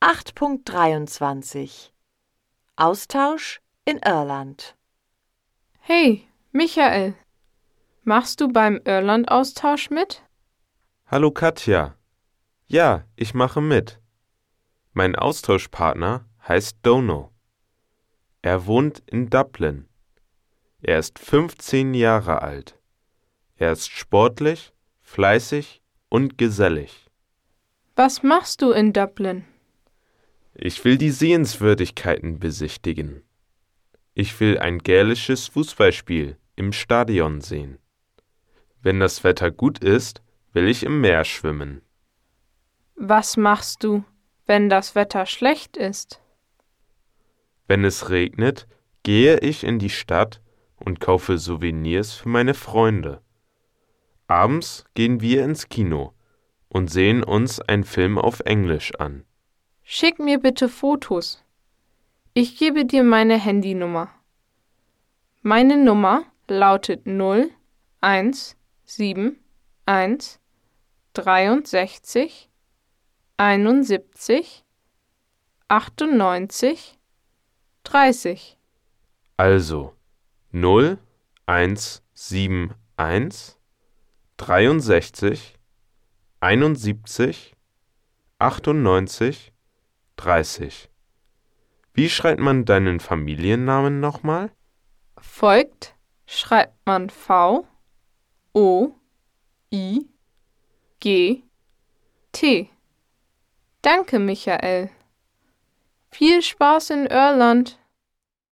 8.23 Austausch in Irland Hey, Michael. Machst du beim Irland-Austausch mit? Hallo Katja. Ja, ich mache mit. Mein Austauschpartner heißt Dono. Er wohnt in Dublin. Er ist 15 Jahre alt. Er ist sportlich, fleißig und gesellig. Was machst du in Dublin? Ich will die Sehenswürdigkeiten besichtigen. Ich will ein gälisches Fußballspiel im Stadion sehen. Wenn das Wetter gut ist, will ich im Meer schwimmen. Was machst du, wenn das Wetter schlecht ist? Wenn es regnet, gehe ich in die Stadt und kaufe Souvenirs für meine Freunde. Abends gehen wir ins Kino und sehen uns einen Film auf Englisch an. Schick mir bitte Fotos. Ich gebe dir meine Handynummer. Meine Nummer lautet 0 1 7 1 63 71 98 30. Also 0 1 7 1 63 71 98 30. Wie schreibt man deinen Familiennamen nochmal? Folgt schreibt man V O I G T. Danke, Michael. Viel Spaß in Irland.